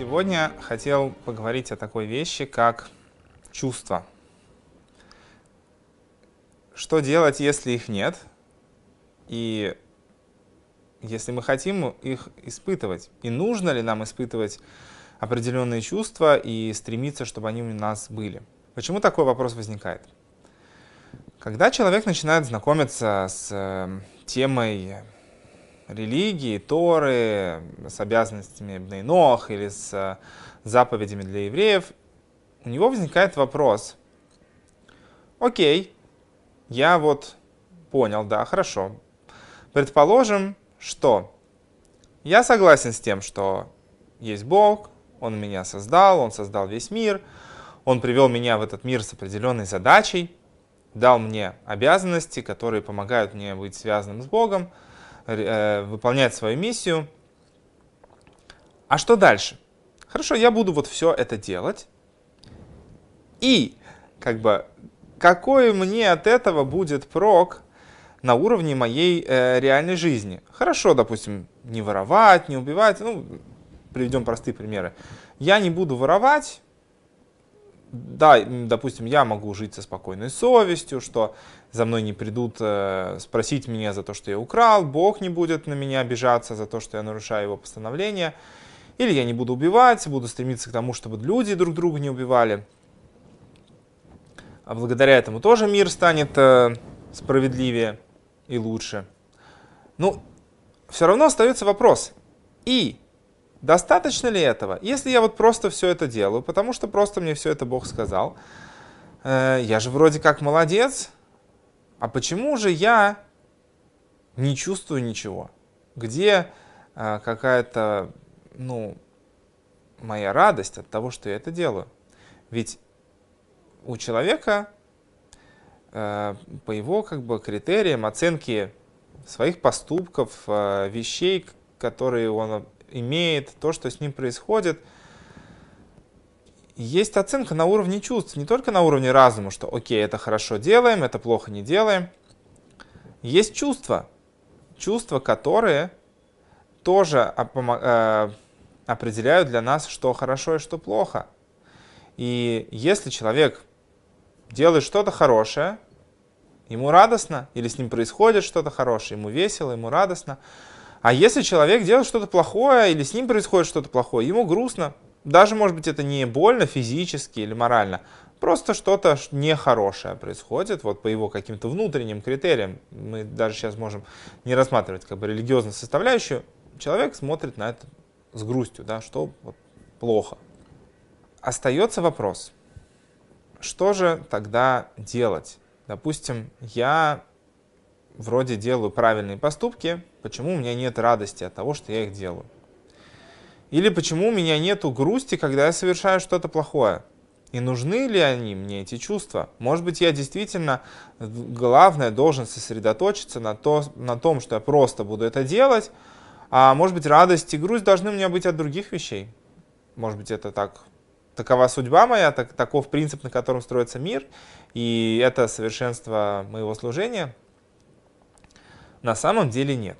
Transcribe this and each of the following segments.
Сегодня хотел поговорить о такой вещи, как чувства. Что делать, если их нет? И если мы хотим их испытывать? И нужно ли нам испытывать определенные чувства и стремиться, чтобы они у нас были? Почему такой вопрос возникает? Когда человек начинает знакомиться с э, темой религии, Торы, с обязанностями Бнейнох или с э, заповедями для евреев, у него возникает вопрос, окей, я вот понял, да, хорошо. Предположим, что я согласен с тем, что есть Бог, Он меня создал, Он создал весь мир, Он привел меня в этот мир с определенной задачей, дал мне обязанности, которые помогают мне быть связанным с Богом, Э, выполнять свою миссию. А что дальше? Хорошо, я буду вот все это делать. И, как бы, какой мне от этого будет прок на уровне моей э, реальной жизни? Хорошо, допустим, не воровать, не убивать. Ну, приведем простые примеры. Я не буду воровать, да, допустим, я могу жить со спокойной совестью, что за мной не придут э, спросить меня за то, что я украл, Бог не будет на меня обижаться за то, что я нарушаю его постановление, или я не буду убивать, буду стремиться к тому, чтобы люди друг друга не убивали. А благодаря этому тоже мир станет э, справедливее и лучше. Ну, все равно остается вопрос. И Достаточно ли этого? Если я вот просто все это делаю, потому что просто мне все это Бог сказал, э, я же вроде как молодец, а почему же я не чувствую ничего? Где э, какая-то, ну, моя радость от того, что я это делаю? Ведь у человека э, по его как бы критериям оценки своих поступков, э, вещей, которые он имеет, то, что с ним происходит. Есть оценка на уровне чувств, не только на уровне разума, что окей, это хорошо делаем, это плохо не делаем. Есть чувства, чувства, которые тоже э, определяют для нас, что хорошо и что плохо. И если человек делает что-то хорошее, ему радостно, или с ним происходит что-то хорошее, ему весело, ему радостно, а если человек делает что-то плохое или с ним происходит что-то плохое, ему грустно. Даже, может быть, это не больно физически или морально. Просто что-то нехорошее происходит, вот по его каким-то внутренним критериям. Мы даже сейчас можем не рассматривать как бы религиозную составляющую. Человек смотрит на это с грустью, да, что вот, плохо. Остается вопрос, что же тогда делать? Допустим, я вроде делаю правильные поступки, почему у меня нет радости от того, что я их делаю? Или почему у меня нет грусти, когда я совершаю что-то плохое? И нужны ли они мне, эти чувства? Может быть, я действительно, главное, должен сосредоточиться на, то, на том, что я просто буду это делать, а может быть, радость и грусть должны у меня быть от других вещей. Может быть, это так, такова судьба моя, так, таков принцип, на котором строится мир, и это совершенство моего служения – на самом деле нет.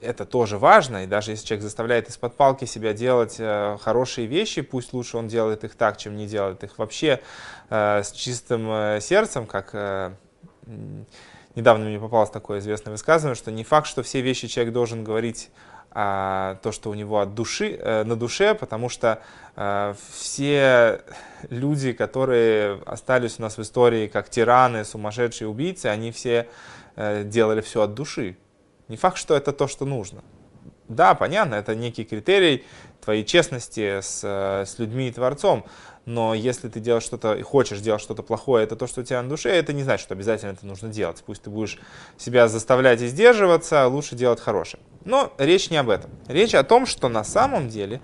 Это тоже важно, и даже если человек заставляет из-под палки себя делать э, хорошие вещи, пусть лучше он делает их так, чем не делает их вообще э, с чистым э, сердцем, как недавно мне попалось такое известное высказывание, что не факт, что все вещи человек должен говорить а, то, что у него от души, э, на душе, потому что э, все люди, которые остались у нас в истории как тираны, сумасшедшие убийцы, они все Э, делали все от души. Не факт, что это то, что нужно. Да, понятно, это некий критерий твоей честности с, э, с людьми и Творцом, но если ты делаешь что-то и хочешь делать что-то плохое, это то, что у тебя на душе, это не значит, что обязательно это нужно делать. Пусть ты будешь себя заставлять и сдерживаться, лучше делать хорошее. Но речь не об этом. Речь о том, что на самом деле,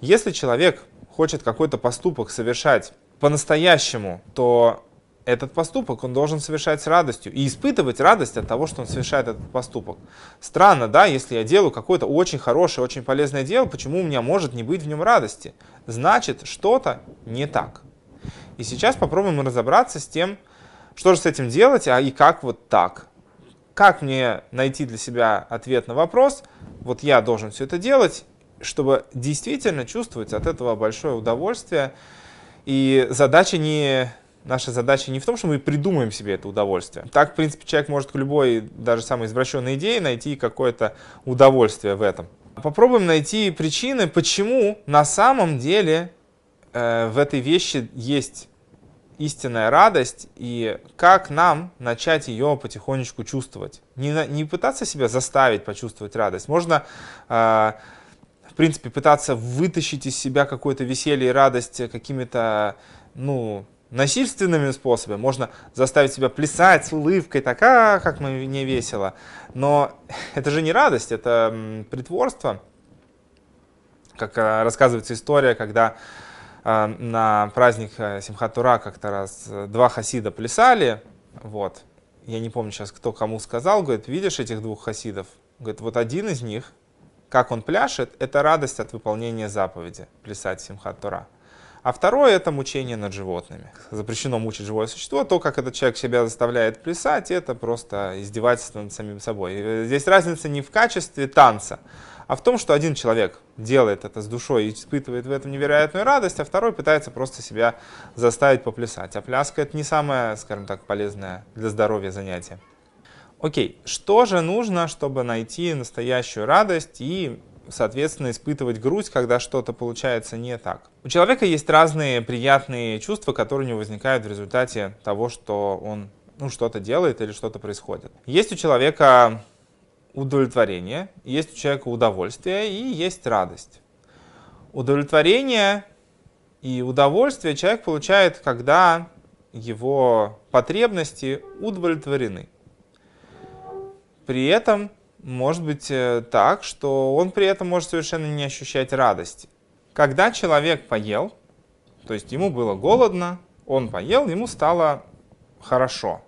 если человек хочет какой-то поступок совершать по-настоящему, то этот поступок он должен совершать с радостью и испытывать радость от того, что он совершает этот поступок. Странно, да, если я делаю какое-то очень хорошее, очень полезное дело, почему у меня может не быть в нем радости? Значит, что-то не так. И сейчас попробуем разобраться с тем, что же с этим делать, а и как вот так. Как мне найти для себя ответ на вопрос, вот я должен все это делать, чтобы действительно чувствовать от этого большое удовольствие. И задача не Наша задача не в том, что мы придумаем себе это удовольствие. Так, в принципе, человек может к любой, даже самой извращенной идее найти какое-то удовольствие в этом. Попробуем найти причины, почему на самом деле э, в этой вещи есть истинная радость и как нам начать ее потихонечку чувствовать. Не, не пытаться себя заставить почувствовать радость. Можно, э, в принципе, пытаться вытащить из себя какое-то веселье и радость какими-то, ну, насильственными способами. Можно заставить себя плясать с улыбкой, так, а, как мне весело. Но это же не радость, это притворство. Как э, рассказывается история, когда э, на праздник э, Симхат-Тура как-то раз два хасида плясали, вот, я не помню сейчас, кто кому сказал, говорит, видишь этих двух хасидов? Говорит, вот один из них, как он пляшет, это радость от выполнения заповеди, плясать Симхат-Тура. А второе – это мучение над животными. Запрещено мучить живое существо. То, как этот человек себя заставляет плясать, это просто издевательство над самим собой. Здесь разница не в качестве танца, а в том, что один человек делает это с душой и испытывает в этом невероятную радость, а второй пытается просто себя заставить поплясать. А пляска – это не самое, скажем так, полезное для здоровья занятие. Окей, что же нужно, чтобы найти настоящую радость и соответственно, испытывать грусть, когда что-то получается не так. У человека есть разные приятные чувства, которые у него возникают в результате того, что он ну, что-то делает или что-то происходит. Есть у человека удовлетворение, есть у человека удовольствие и есть радость. Удовлетворение и удовольствие человек получает, когда его потребности удовлетворены. При этом может быть э, так, что он при этом может совершенно не ощущать радости. Когда человек поел, то есть ему было голодно, он поел, ему стало хорошо.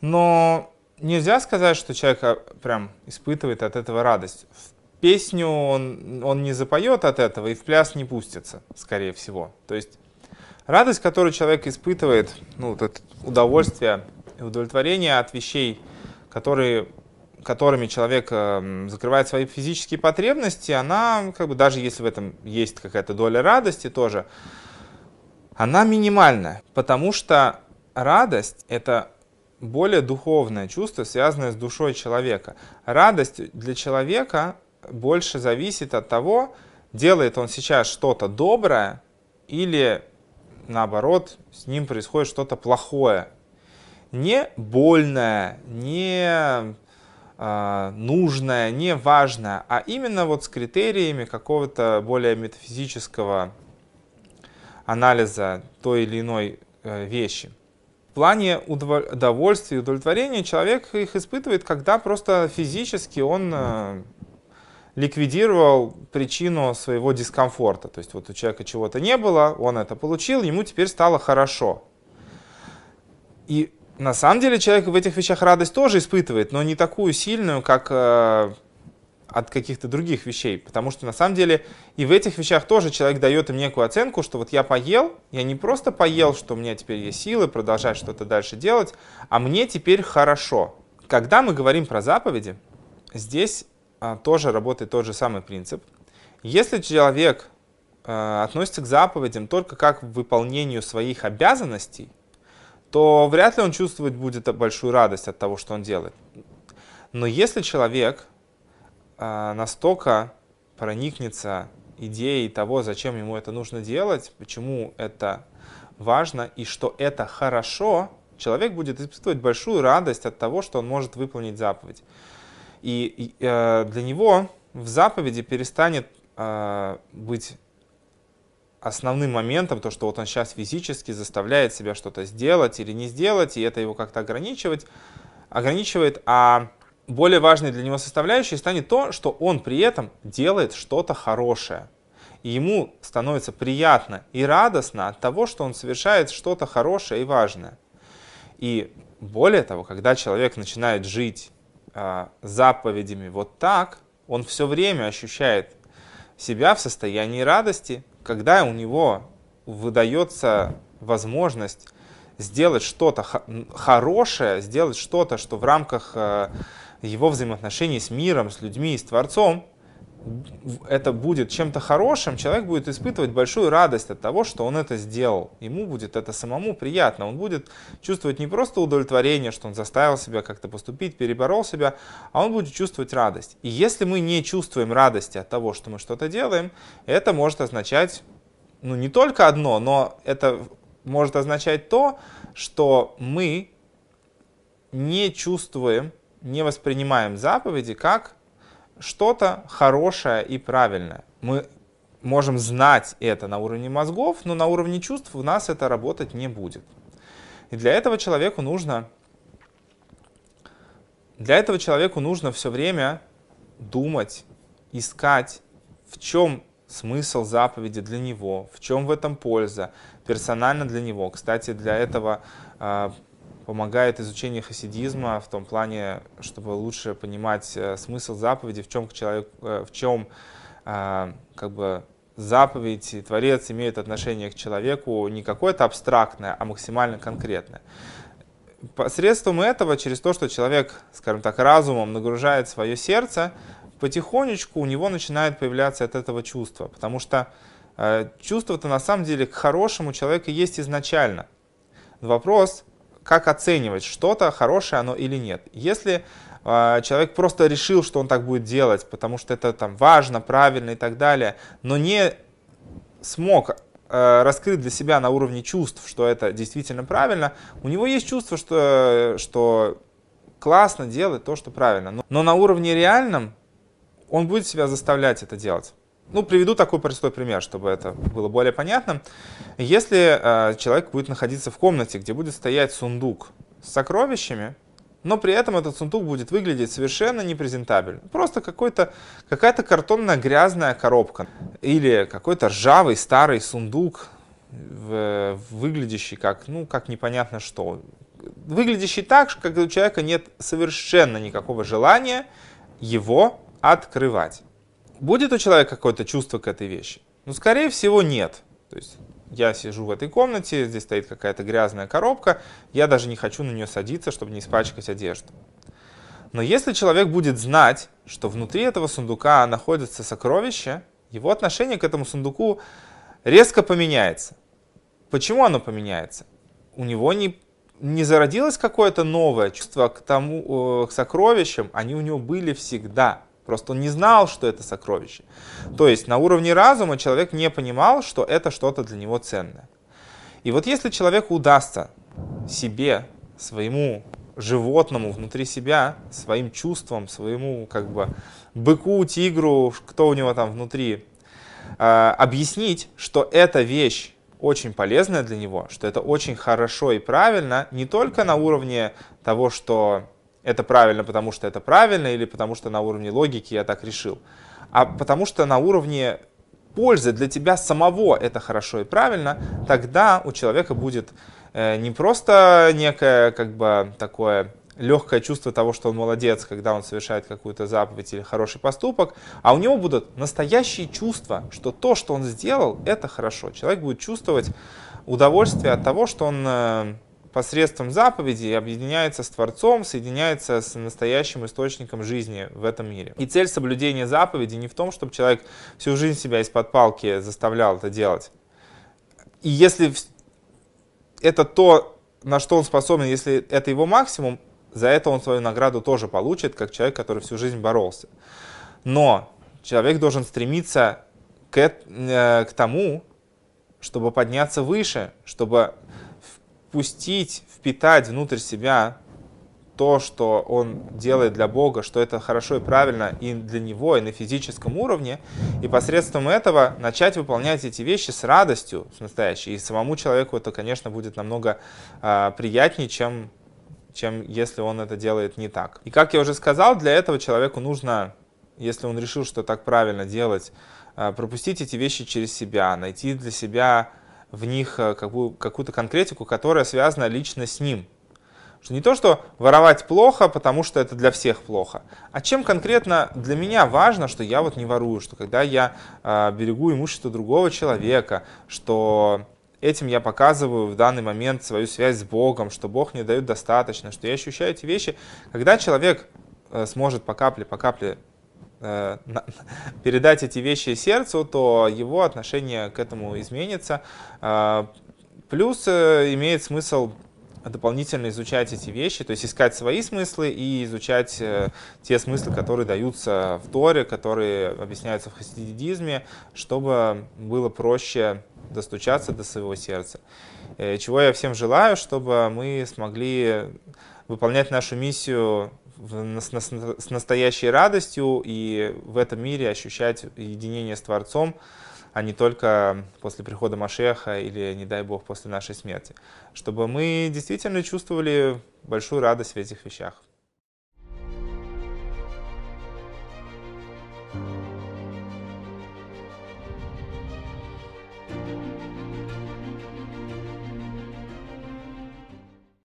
Но нельзя сказать, что человек э, прям испытывает от этого радость. В песню он, он не запоет от этого и в пляс не пустится, скорее всего. То есть радость, которую человек испытывает, ну, вот это удовольствие и удовлетворение от вещей, которые которыми человек эм, закрывает свои физические потребности, она, как бы, даже если в этом есть какая-то доля радости тоже, она минимальна, потому что радость — это более духовное чувство, связанное с душой человека. Радость для человека больше зависит от того, делает он сейчас что-то доброе или, наоборот, с ним происходит что-то плохое. Не больное, не нужное, не важное, а именно вот с критериями какого-то более метафизического анализа той или иной э, вещи. В плане удовольствия и удовлетворения человек их испытывает, когда просто физически он э, ликвидировал причину своего дискомфорта. То есть вот у человека чего-то не было, он это получил, ему теперь стало хорошо. И на самом деле человек в этих вещах радость тоже испытывает, но не такую сильную, как э, от каких-то других вещей. Потому что на самом деле и в этих вещах тоже человек дает им некую оценку, что вот я поел, я не просто поел, что у меня теперь есть силы продолжать что-то дальше делать, а мне теперь хорошо. Когда мы говорим про заповеди, здесь э, тоже работает тот же самый принцип. Если человек э, относится к заповедям только как к выполнению своих обязанностей, то вряд ли он чувствовать будет большую радость от того, что он делает. Но если человек э, настолько проникнется идеей того, зачем ему это нужно делать, почему это важно и что это хорошо, человек будет испытывать большую радость от того, что он может выполнить заповедь. И, и э, для него в заповеди перестанет э, быть основным моментом, то, что вот он сейчас физически заставляет себя что-то сделать или не сделать, и это его как-то ограничивать, ограничивает, а более важной для него составляющей станет то, что он при этом делает что-то хорошее. И ему становится приятно и радостно от того, что он совершает что-то хорошее и важное. И более того, когда человек начинает жить э, заповедями вот так, он все время ощущает себя в состоянии радости, когда у него выдается возможность сделать что-то хорошее, сделать что-то, что в рамках э, его взаимоотношений с миром, с людьми с Творцом это будет чем-то хорошим, человек будет испытывать большую радость от того, что он это сделал. Ему будет это самому приятно. Он будет чувствовать не просто удовлетворение, что он заставил себя как-то поступить, переборол себя, а он будет чувствовать радость. И если мы не чувствуем радости от того, что мы что-то делаем, это может означать, ну не только одно, но это может означать то, что мы не чувствуем, не воспринимаем заповеди как что-то хорошее и правильное. Мы можем знать это на уровне мозгов, но на уровне чувств у нас это работать не будет. И для этого человеку нужно, для этого человеку нужно все время думать, искать, в чем смысл заповеди для него, в чем в этом польза, персонально для него. Кстати, для этого а, помогает изучение хасидизма в том плане, чтобы лучше понимать э, смысл заповеди, в чем, человек, э, в чем э, как бы заповедь и Творец имеют отношение к человеку не какое-то абстрактное, а максимально конкретное. Посредством этого, через то, что человек, скажем так, разумом нагружает свое сердце, потихонечку у него начинает появляться от этого чувство. Потому что чувство-то на самом деле к хорошему человека есть изначально. Вопрос, как оценивать что-то, хорошее оно или нет. Если э, человек просто решил, что он так будет делать, потому что это там важно, правильно и так далее, но не смог э, раскрыть для себя на уровне чувств, что это действительно правильно, у него есть чувство, что, что классно делать то, что правильно. Но, но на уровне реальном он будет себя заставлять это делать. Ну, приведу такой простой пример, чтобы это было более понятно. Если э, человек будет находиться в комнате, где будет стоять сундук с сокровищами, но при этом этот сундук будет выглядеть совершенно непрезентабельно. Просто какой-то, какая-то картонная грязная коробка или какой-то ржавый старый сундук, выглядящий как, ну, как непонятно что. Выглядящий так, как у человека нет совершенно никакого желания его открывать. Будет у человека какое-то чувство к этой вещи? Ну, скорее всего, нет. То есть я сижу в этой комнате, здесь стоит какая-то грязная коробка, я даже не хочу на нее садиться, чтобы не испачкать одежду. Но если человек будет знать, что внутри этого сундука находится сокровище, его отношение к этому сундуку резко поменяется. Почему оно поменяется? У него не, не зародилось какое-то новое чувство к, тому, э, к сокровищам, они у него были всегда. Просто он не знал, что это сокровище. То есть на уровне разума человек не понимал, что это что-то для него ценное. И вот если человеку удастся себе, своему животному внутри себя, своим чувствам, своему как бы быку, тигру, кто у него там внутри, э, объяснить, что эта вещь очень полезная для него, что это очень хорошо и правильно, не только на уровне того, что это правильно, потому что это правильно, или потому что на уровне логики я так решил, а потому что на уровне пользы для тебя самого это хорошо и правильно, тогда у человека будет э, не просто некое как бы такое легкое чувство того, что он молодец, когда он совершает какую-то заповедь или хороший поступок, а у него будут настоящие чувства, что то, что он сделал, это хорошо. Человек будет чувствовать удовольствие от того, что он э, посредством заповедей объединяется с Творцом, соединяется с настоящим источником жизни в этом мире. И цель соблюдения заповедей не в том, чтобы человек всю жизнь себя из-под палки заставлял это делать. И если это то, на что он способен, если это его максимум, за это он свою награду тоже получит, как человек, который всю жизнь боролся. Но человек должен стремиться к, э, к тому, чтобы подняться выше, чтобы впустить, впитать внутрь себя то, что он делает для Бога, что это хорошо и правильно и для него, и на физическом уровне, и посредством этого начать выполнять эти вещи с радостью, с настоящей. И самому человеку это, конечно, будет намного э, приятнее, чем, чем если он это делает не так. И как я уже сказал, для этого человеку нужно, если он решил, что так правильно делать, э, пропустить эти вещи через себя, найти для себя в них э, какую-то конкретику, которая связана лично с ним. Что не то, что воровать плохо, потому что это для всех плохо, а чем конкретно для меня важно, что я вот не ворую, что когда я э, берегу имущество другого человека, что этим я показываю в данный момент свою связь с Богом, что Бог мне дает достаточно, что я ощущаю эти вещи. Когда человек э, сможет по капле, по капле передать эти вещи сердцу, то его отношение к этому изменится. Э, плюс э, имеет смысл дополнительно изучать эти вещи, то есть искать свои смыслы и изучать э, те смыслы, которые даются в Торе, которые объясняются в хасидизме, чтобы было проще достучаться до своего сердца. Э, чего я всем желаю, чтобы мы смогли выполнять нашу миссию с настоящей радостью и в этом мире ощущать единение с Творцом, а не только после прихода Машеха или, не дай Бог, после нашей смерти. Чтобы мы действительно чувствовали большую радость в этих вещах.